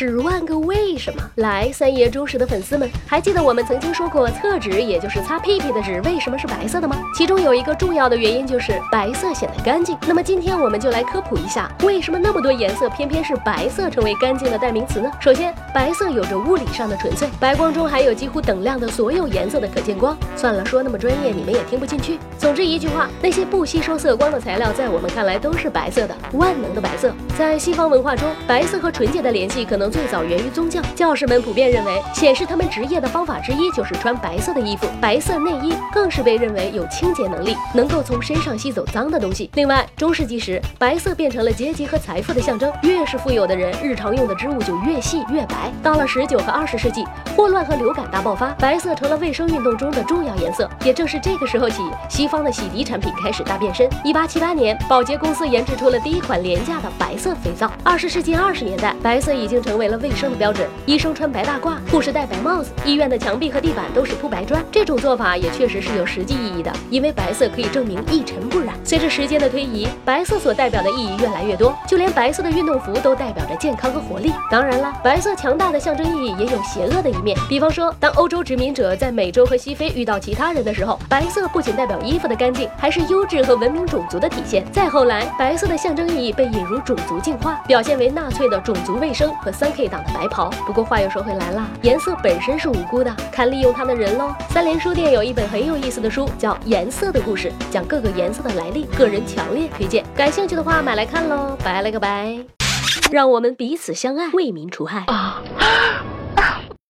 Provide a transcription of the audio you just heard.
十万个为什么？来，三爷忠实的粉丝们，还记得我们曾经说过厕纸，也就是擦屁屁的纸，为什么是白色的吗？其中有一个重要的原因就是白色显得干净。那么今天我们就来科普一下，为什么那么多颜色偏偏是白色成为干净的代名词呢？首先，白色有着物理上的纯粹，白光中含有几乎等量的所有颜色的可见光。算了，说那么专业你们也听不进去。总之一句话，那些不吸收色光的材料，在我们看来都是白色的，万能的白色。在西方文化中，白色和纯洁的联系可。能最早源于宗教，教士们普遍认为，显示他们职业的方法之一就是穿白色的衣服，白色内衣更是被认为有清洁能力，能够从身上吸走脏的东西。另外，中世纪时，白色变成了阶级和财富的象征，越是富有的人，日常用的织物就越细越白。到了十九和二十世纪，霍乱和流感大爆发，白色成了卫生运动中的重要颜色。也正是这个时候起，西方的洗涤产品开始大变身。一八七八年，宝洁公司研制出了第一款廉价的白色肥皂。二十世纪二十年代，白色已经。成为了卫生的标准，医生穿白大褂，护士戴白帽子，医院的墙壁和地板都是铺白砖。这种做法也确实是有实际意义的，因为白色可以证明一尘不染。随着时间的推移，白色所代表的意义越来越多，就连白色的运动服都代表着健康和活力。当然了，白色强大的象征意义也有邪恶的一面。比方说，当欧洲殖民者在美洲和西非遇到其他人的时候，白色不仅代表衣服的干净，还是优质和文明种族的体现。再后来，白色的象征意义被引入种族进化，表现为纳粹的种族卫生和。三 K 党的白袍。不过话又说回来了，颜色本身是无辜的，看利用它的人喽。三联书店有一本很有意思的书，叫《颜色的故事》，讲各个颜色的来历，个人强烈推荐。感兴趣的话买来看喽。拜了个拜，让我们彼此相爱，为民除害。